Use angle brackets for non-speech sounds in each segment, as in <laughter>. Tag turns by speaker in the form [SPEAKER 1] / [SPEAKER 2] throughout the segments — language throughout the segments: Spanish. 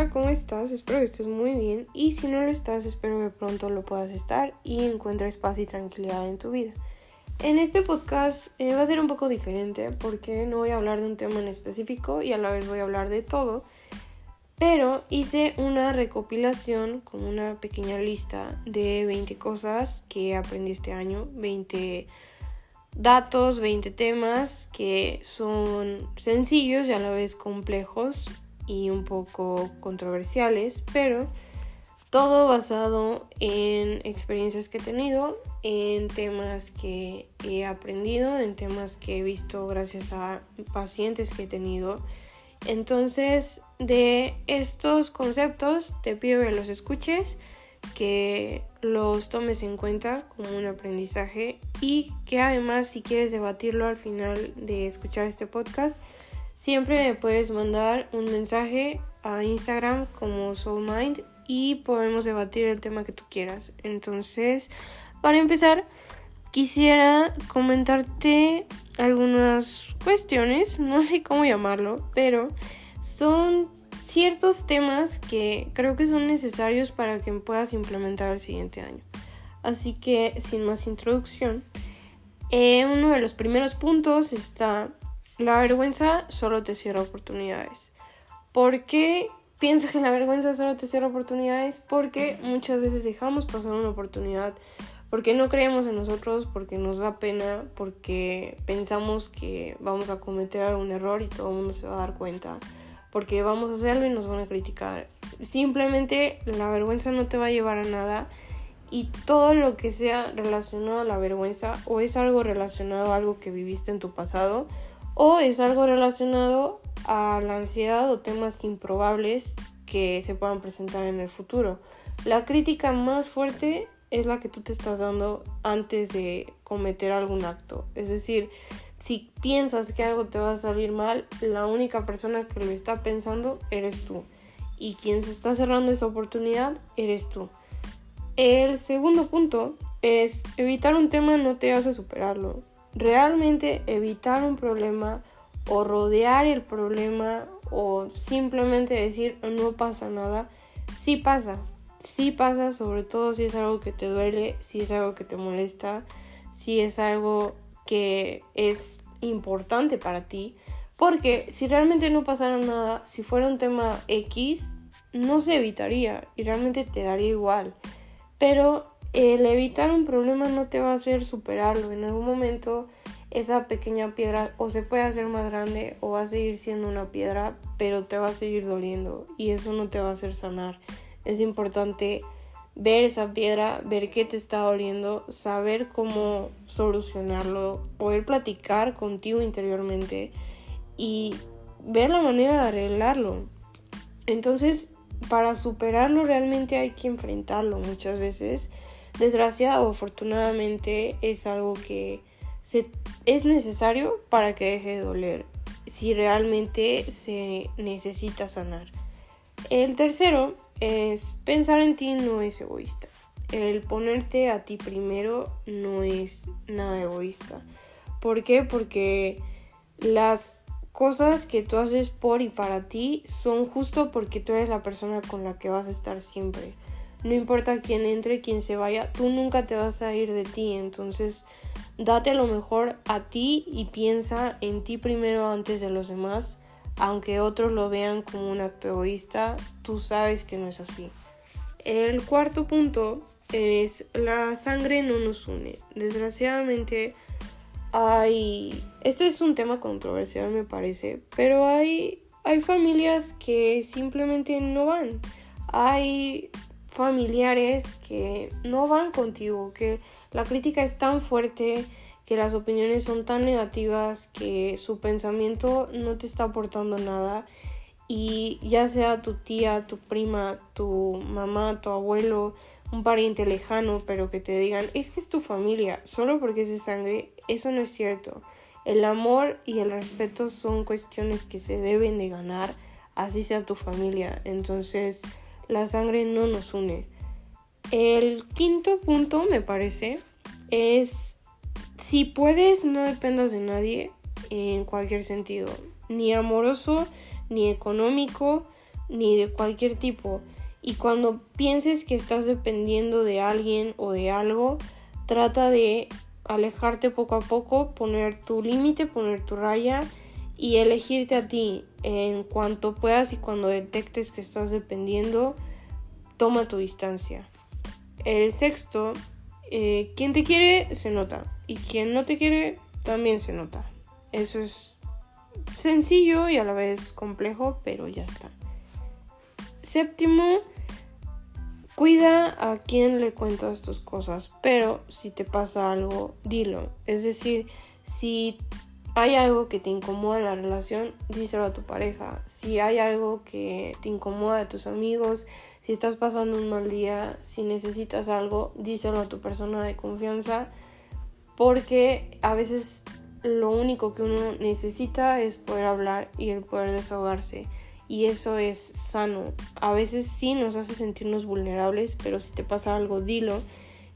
[SPEAKER 1] Hola, ¿cómo estás? Espero que estés muy bien y si no lo estás, espero que pronto lo puedas estar y encuentres paz y tranquilidad en tu vida. En este podcast eh, va a ser un poco diferente porque no voy a hablar de un tema en específico y a la vez voy a hablar de todo, pero hice una recopilación con una pequeña lista de 20 cosas que aprendí este año, 20 datos, 20 temas que son sencillos y a la vez complejos y un poco controversiales, pero todo basado en experiencias que he tenido, en temas que he aprendido, en temas que he visto gracias a pacientes que he tenido. Entonces, de estos conceptos, te pido que los escuches que los tomes en cuenta como un aprendizaje y que además si quieres debatirlo al final de escuchar este podcast, siempre me puedes mandar un mensaje a Instagram como SoulMind y podemos debatir el tema que tú quieras. Entonces, para empezar, quisiera comentarte algunas cuestiones, no sé cómo llamarlo, pero son ciertos temas que creo que son necesarios para que puedas implementar el siguiente año. Así que, sin más introducción, eh, uno de los primeros puntos está la vergüenza solo te cierra oportunidades. ¿Por qué piensas que la vergüenza solo te cierra oportunidades? Porque muchas veces dejamos pasar una oportunidad porque no creemos en nosotros, porque nos da pena, porque pensamos que vamos a cometer algún error y todo el mundo se va a dar cuenta porque vamos a hacerlo y nos van a criticar. Simplemente la vergüenza no te va a llevar a nada y todo lo que sea relacionado a la vergüenza o es algo relacionado a algo que viviste en tu pasado o es algo relacionado a la ansiedad o temas improbables que se puedan presentar en el futuro. La crítica más fuerte es la que tú te estás dando antes de cometer algún acto. Es decir, si piensas que algo te va a salir mal, la única persona que lo está pensando eres tú. Y quien se está cerrando esa oportunidad eres tú. El segundo punto es evitar un tema no te hace superarlo. Realmente evitar un problema o rodear el problema o simplemente decir no pasa nada, sí pasa. Sí pasa, sobre todo si es algo que te duele, si es algo que te molesta, si es algo que es importante para ti. Porque si realmente no pasara nada, si fuera un tema X, no se evitaría y realmente te daría igual. Pero el evitar un problema no te va a hacer superarlo. En algún momento esa pequeña piedra o se puede hacer más grande o va a seguir siendo una piedra, pero te va a seguir doliendo y eso no te va a hacer sanar. Es importante ver esa piedra, ver qué te está doliendo, saber cómo solucionarlo, poder platicar contigo interiormente y ver la manera de arreglarlo. Entonces, para superarlo realmente hay que enfrentarlo muchas veces. Desgraciado afortunadamente es algo que se, es necesario para que deje de doler si realmente se necesita sanar. El tercero es pensar en ti no es egoísta. El ponerte a ti primero no es nada egoísta. ¿Por qué? Porque las cosas que tú haces por y para ti son justo porque tú eres la persona con la que vas a estar siempre. No importa quién entre, quién se vaya, tú nunca te vas a ir de ti. Entonces, date lo mejor a ti y piensa en ti primero antes de los demás aunque otros lo vean como un acto egoísta, tú sabes que no es así. El cuarto punto es la sangre no nos une. Desgraciadamente hay... Este es un tema controversial me parece, pero hay, hay familias que simplemente no van. Hay familiares que no van contigo, que la crítica es tan fuerte que las opiniones son tan negativas que su pensamiento no te está aportando nada y ya sea tu tía, tu prima, tu mamá, tu abuelo, un pariente lejano, pero que te digan, es que es tu familia, solo porque es de sangre, eso no es cierto. El amor y el respeto son cuestiones que se deben de ganar, así sea tu familia. Entonces, la sangre no nos une. El quinto punto, me parece, es si puedes, no dependas de nadie en cualquier sentido, ni amoroso, ni económico, ni de cualquier tipo. Y cuando pienses que estás dependiendo de alguien o de algo, trata de alejarte poco a poco, poner tu límite, poner tu raya y elegirte a ti en cuanto puedas y cuando detectes que estás dependiendo, toma tu distancia. El sexto, eh, quien te quiere se nota y quien no te quiere también se nota. Eso es sencillo y a la vez complejo, pero ya está. Séptimo, cuida a quien le cuentas tus cosas, pero si te pasa algo, dilo. Es decir, si hay algo que te incomoda en la relación, díselo a tu pareja. Si hay algo que te incomoda a tus amigos, si estás pasando un mal día, si necesitas algo, díselo a tu persona de confianza. Porque a veces lo único que uno necesita es poder hablar y el poder desahogarse. Y eso es sano. A veces sí nos hace sentirnos vulnerables, pero si te pasa algo, dilo.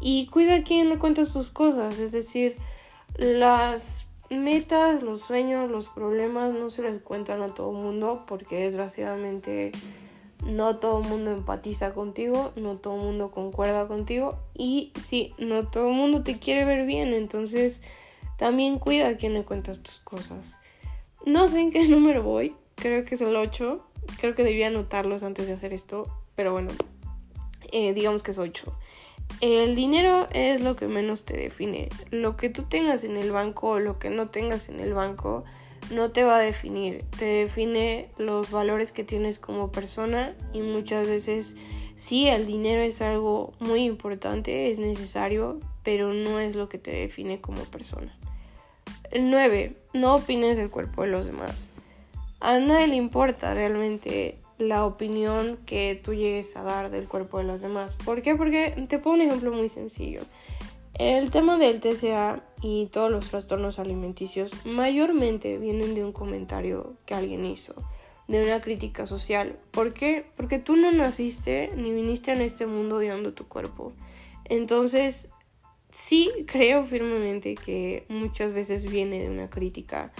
[SPEAKER 1] Y cuida a quien le cuentas tus cosas. Es decir, las metas, los sueños, los problemas no se les cuentan a todo el mundo porque desgraciadamente no todo el mundo empatiza contigo, no todo el mundo concuerda contigo y sí, no todo el mundo te quiere ver bien, entonces también cuida a quien le cuentas tus cosas. No sé en qué <laughs> número voy, creo que es el 8, creo que debía anotarlos antes de hacer esto, pero bueno, eh, digamos que es 8. El dinero es lo que menos te define. Lo que tú tengas en el banco o lo que no tengas en el banco no te va a definir. Te define los valores que tienes como persona y muchas veces sí, el dinero es algo muy importante, es necesario, pero no es lo que te define como persona. El 9. No opines del cuerpo de los demás. A nadie le importa realmente la opinión que tú llegues a dar del cuerpo de los demás. ¿Por qué? Porque te pongo un ejemplo muy sencillo. El tema del TCA y todos los trastornos alimenticios mayormente vienen de un comentario que alguien hizo, de una crítica social. ¿Por qué? Porque tú no naciste ni viniste en este mundo odiando tu cuerpo. Entonces, sí creo firmemente que muchas veces viene de una crítica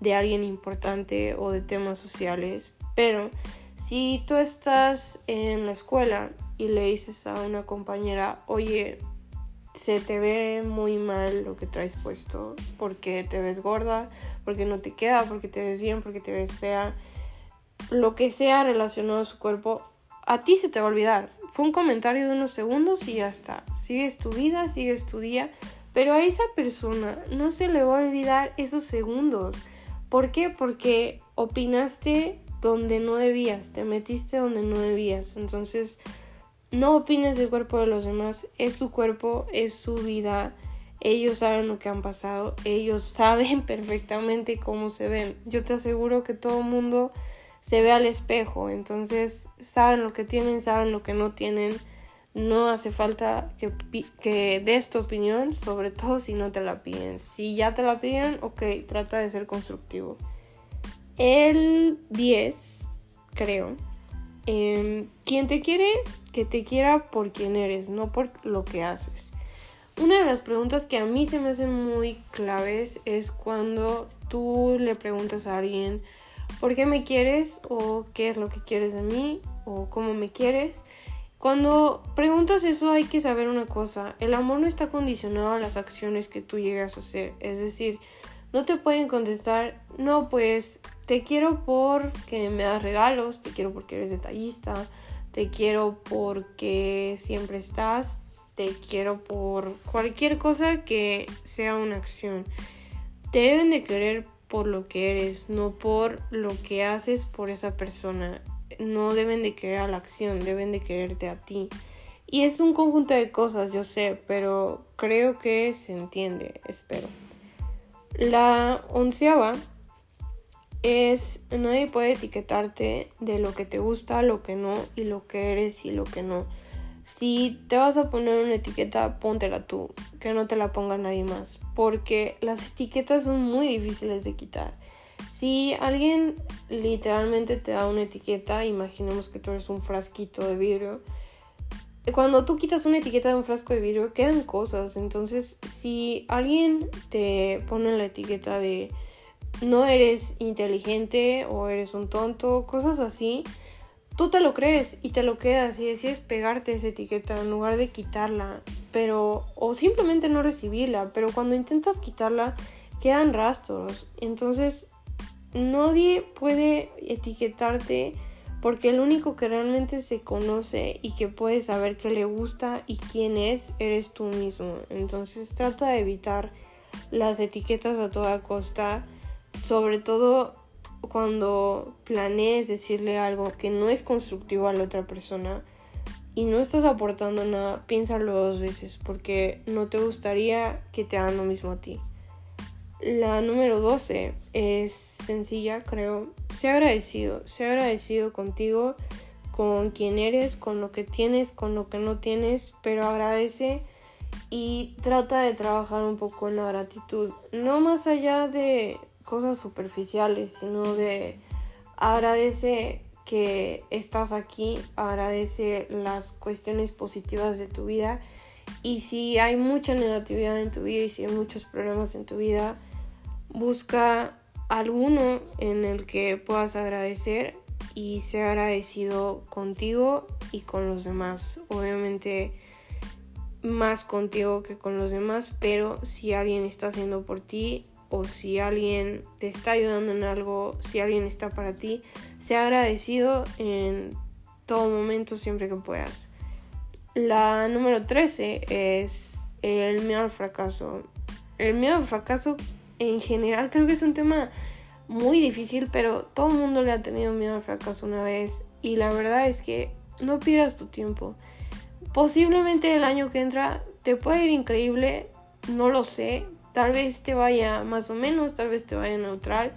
[SPEAKER 1] de alguien importante o de temas sociales, pero si tú estás en la escuela y le dices a una compañera, oye, se te ve muy mal lo que traes puesto, porque te ves gorda, porque no te queda, porque te ves bien, porque te ves fea, lo que sea relacionado a su cuerpo, a ti se te va a olvidar. Fue un comentario de unos segundos y ya está. Sigues tu vida, sigues tu día, pero a esa persona no se le va a olvidar esos segundos. ¿Por qué? Porque opinaste donde no debías, te metiste donde no debías. Entonces, no opines del cuerpo de los demás, es tu cuerpo, es su vida. Ellos saben lo que han pasado, ellos <laughs> saben perfectamente cómo se ven. Yo te aseguro que todo el mundo se ve al espejo, entonces saben lo que tienen, saben lo que no tienen. No hace falta que, que des tu opinión, sobre todo si no te la piden. Si ya te la piden, ok, trata de ser constructivo. El 10, creo. Eh, quien te quiere, que te quiera por quien eres, no por lo que haces. Una de las preguntas que a mí se me hacen muy claves es cuando tú le preguntas a alguien por qué me quieres o qué es lo que quieres de mí o cómo me quieres. Cuando preguntas eso hay que saber una cosa, el amor no está condicionado a las acciones que tú llegas a hacer, es decir, no te pueden contestar, no, pues te quiero porque me das regalos, te quiero porque eres detallista, te quiero porque siempre estás, te quiero por cualquier cosa que sea una acción. Te deben de querer por lo que eres, no por lo que haces por esa persona. No deben de querer a la acción, deben de quererte a ti. Y es un conjunto de cosas, yo sé, pero creo que se entiende, espero. La onceava es nadie puede etiquetarte de lo que te gusta, lo que no y lo que eres y lo que no. Si te vas a poner una etiqueta, póntela tú, que no te la ponga nadie más, porque las etiquetas son muy difíciles de quitar. Si alguien literalmente te da una etiqueta, imaginemos que tú eres un frasquito de vidrio, cuando tú quitas una etiqueta de un frasco de vidrio, quedan cosas. Entonces, si alguien te pone la etiqueta de no eres inteligente o eres un tonto, cosas así, tú te lo crees y te lo quedas y decides pegarte esa etiqueta en lugar de quitarla, pero o simplemente no recibirla, pero cuando intentas quitarla quedan rastros. Entonces, nadie puede etiquetarte porque el único que realmente se conoce y que puede saber qué le gusta y quién es, eres tú mismo. Entonces, trata de evitar las etiquetas a toda costa, sobre todo cuando planees decirle algo que no es constructivo a la otra persona y no estás aportando nada, piénsalo dos veces porque no te gustaría que te hagan lo mismo a ti. La número 12 es sencilla, creo. Sé agradecido, sé agradecido contigo, con quien eres, con lo que tienes, con lo que no tienes, pero agradece y trata de trabajar un poco en la gratitud. No más allá de cosas superficiales, sino de agradece que estás aquí, agradece las cuestiones positivas de tu vida y si hay mucha negatividad en tu vida y si hay muchos problemas en tu vida, busca alguno en el que puedas agradecer y sea agradecido contigo y con los demás. Obviamente más contigo que con los demás, pero si alguien está haciendo por ti, o si alguien te está ayudando en algo, si alguien está para ti, sea agradecido en todo momento siempre que puedas. La número 13 es el miedo al fracaso. El miedo al fracaso en general creo que es un tema muy difícil, pero todo el mundo le ha tenido miedo al fracaso una vez y la verdad es que no pierdas tu tiempo. Posiblemente el año que entra te puede ir increíble, no lo sé, Tal vez te vaya más o menos, tal vez te vaya neutral,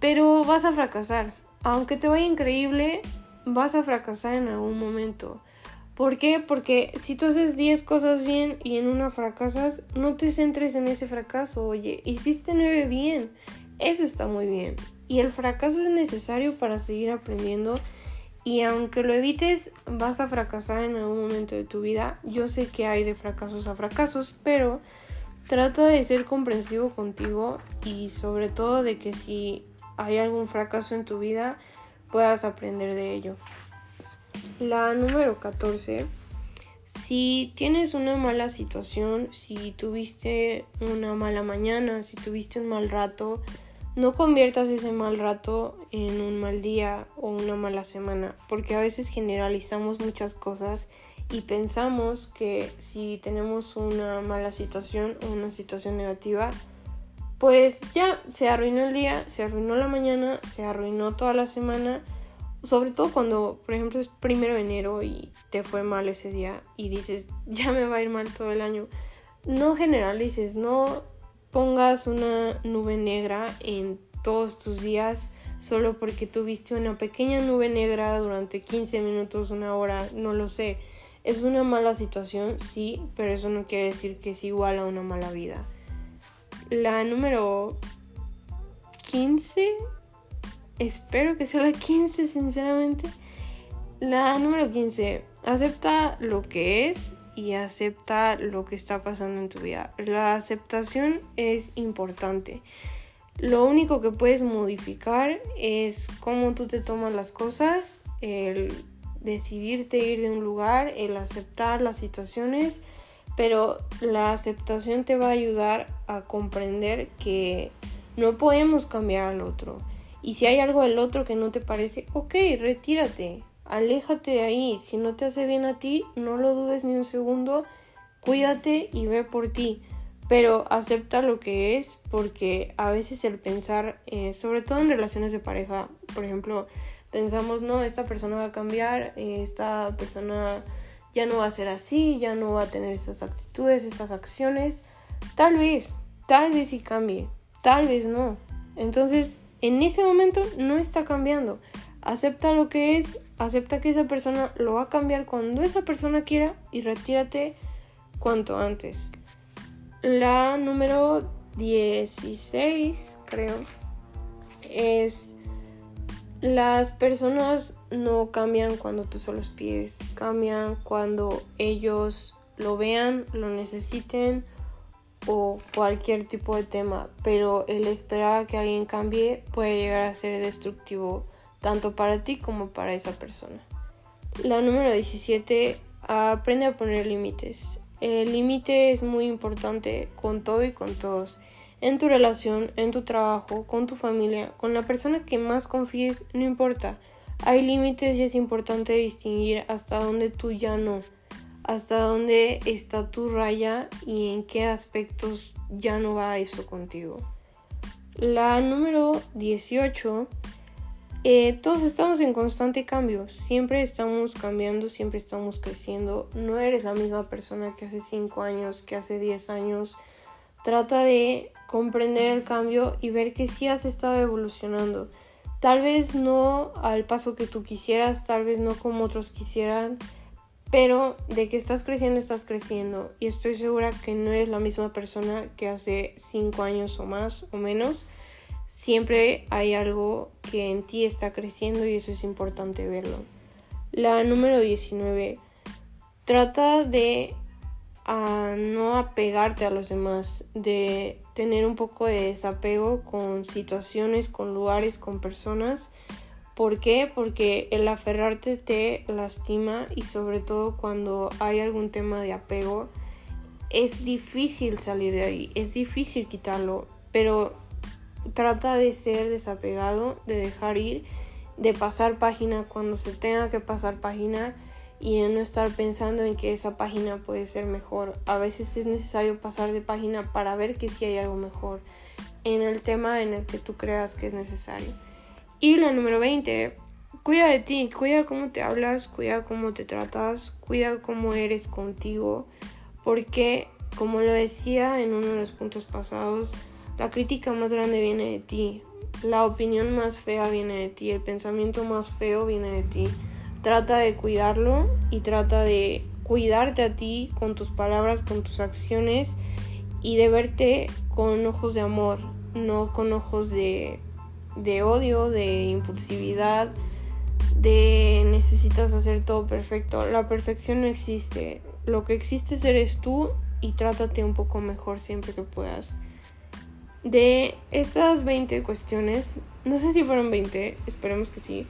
[SPEAKER 1] pero vas a fracasar. Aunque te vaya increíble, vas a fracasar en algún momento. ¿Por qué? Porque si tú haces 10 cosas bien y en una fracasas, no te centres en ese fracaso. Oye, hiciste 9 bien. Eso está muy bien. Y el fracaso es necesario para seguir aprendiendo. Y aunque lo evites, vas a fracasar en algún momento de tu vida. Yo sé que hay de fracasos a fracasos, pero Trata de ser comprensivo contigo y sobre todo de que si hay algún fracaso en tu vida puedas aprender de ello. La número 14. Si tienes una mala situación, si tuviste una mala mañana, si tuviste un mal rato, no conviertas ese mal rato en un mal día o una mala semana, porque a veces generalizamos muchas cosas y pensamos que si tenemos una mala situación o una situación negativa, pues ya se arruinó el día, se arruinó la mañana, se arruinó toda la semana. Sobre todo cuando, por ejemplo, es primero de enero y te fue mal ese día y dices, <laughs> ya me va a ir mal todo el año. No generalices, no pongas una nube negra en todos tus días solo porque tuviste una pequeña nube negra durante 15 minutos, una hora, no lo sé es una mala situación, sí, pero eso no quiere decir que es igual a una mala vida. La número 15, espero que sea la 15, sinceramente. La número 15, acepta lo que es y acepta lo que está pasando en tu vida. La aceptación es importante. Lo único que puedes modificar es cómo tú te tomas las cosas, el decidirte ir de un lugar, el aceptar las situaciones, pero la aceptación te va a ayudar a comprender que no podemos cambiar al otro. Y si hay algo del otro que no te parece, ok, retírate, aléjate de ahí. Si no te hace bien a ti, no lo dudes ni un segundo, cuídate y ve por ti. Pero acepta lo que es porque a veces el pensar, eh, sobre todo en relaciones de pareja, por ejemplo, pensamos, no, esta persona va a cambiar, esta persona ya no va a ser así, ya no va a tener estas actitudes, estas acciones. Tal vez, tal vez sí cambie, tal vez no. Entonces, en ese momento no está cambiando. Acepta lo que es, acepta que esa persona lo va a cambiar cuando esa persona quiera y retírate cuanto antes. La número 16, creo, es las personas no cambian cuando tú solo pides, cambian cuando ellos lo vean, lo necesiten o cualquier tipo de tema, pero el esperar a que alguien cambie puede llegar a ser destructivo tanto para ti como para esa persona. La número 17, aprende a poner límites. El límite es muy importante con todo y con todos. En tu relación, en tu trabajo, con tu familia, con la persona que más confíes, no importa. Hay límites y es importante distinguir hasta dónde tú ya no, hasta dónde está tu raya y en qué aspectos ya no va eso contigo. La número 18, eh, todos estamos en constante cambio, siempre estamos cambiando, siempre estamos creciendo, no eres la misma persona que hace 5 años, que hace 10 años. Trata de comprender el cambio y ver que sí has estado evolucionando. Tal vez no al paso que tú quisieras, tal vez no como otros quisieran, pero de que estás creciendo, estás creciendo. Y estoy segura que no eres la misma persona que hace 5 años o más o menos. Siempre hay algo que en ti está creciendo y eso es importante verlo. La número 19. Trata de a no apegarte a los demás, de tener un poco de desapego con situaciones, con lugares, con personas. ¿Por qué? Porque el aferrarte te lastima y sobre todo cuando hay algún tema de apego es difícil salir de ahí, es difícil quitarlo, pero trata de ser desapegado, de dejar ir, de pasar página cuando se tenga que pasar página y en no estar pensando en que esa página puede ser mejor. A veces es necesario pasar de página para ver que sí hay algo mejor en el tema en el que tú creas que es necesario. Y la número 20, cuida de ti, cuida cómo te hablas, cuida cómo te tratas, cuida cómo eres contigo, porque como lo decía en uno de los puntos pasados, la crítica más grande viene de ti, la opinión más fea viene de ti, el pensamiento más feo viene de ti. Trata de cuidarlo y trata de cuidarte a ti con tus palabras, con tus acciones y de verte con ojos de amor, no con ojos de, de odio, de impulsividad, de necesitas hacer todo perfecto. La perfección no existe. Lo que existe eres tú y trátate un poco mejor siempre que puedas. De estas 20 cuestiones, no sé si fueron 20, esperemos que sí,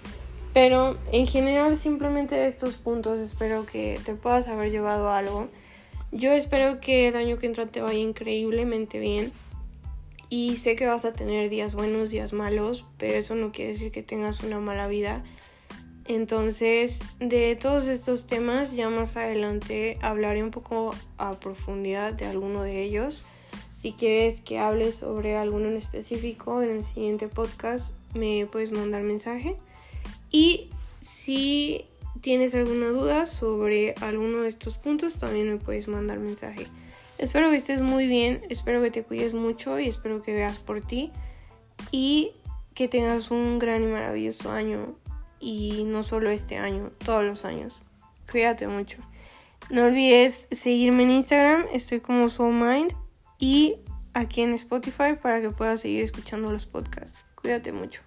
[SPEAKER 1] pero en general simplemente estos puntos espero que te puedas haber llevado algo. Yo espero que el año que entra te vaya increíblemente bien. Y sé que vas a tener días buenos, días malos, pero eso no quiere decir que tengas una mala vida. Entonces, de todos estos temas, ya más adelante hablaré un poco a profundidad de alguno de ellos. Si quieres que hable sobre alguno en específico en el siguiente podcast, me puedes mandar mensaje. Y si tienes alguna duda sobre alguno de estos puntos, también me puedes mandar mensaje. Espero que estés muy bien, espero que te cuides mucho y espero que veas por ti y que tengas un gran y maravilloso año y no solo este año, todos los años. Cuídate mucho. No olvides seguirme en Instagram, estoy como SoulMind y aquí en Spotify para que puedas seguir escuchando los podcasts. Cuídate mucho.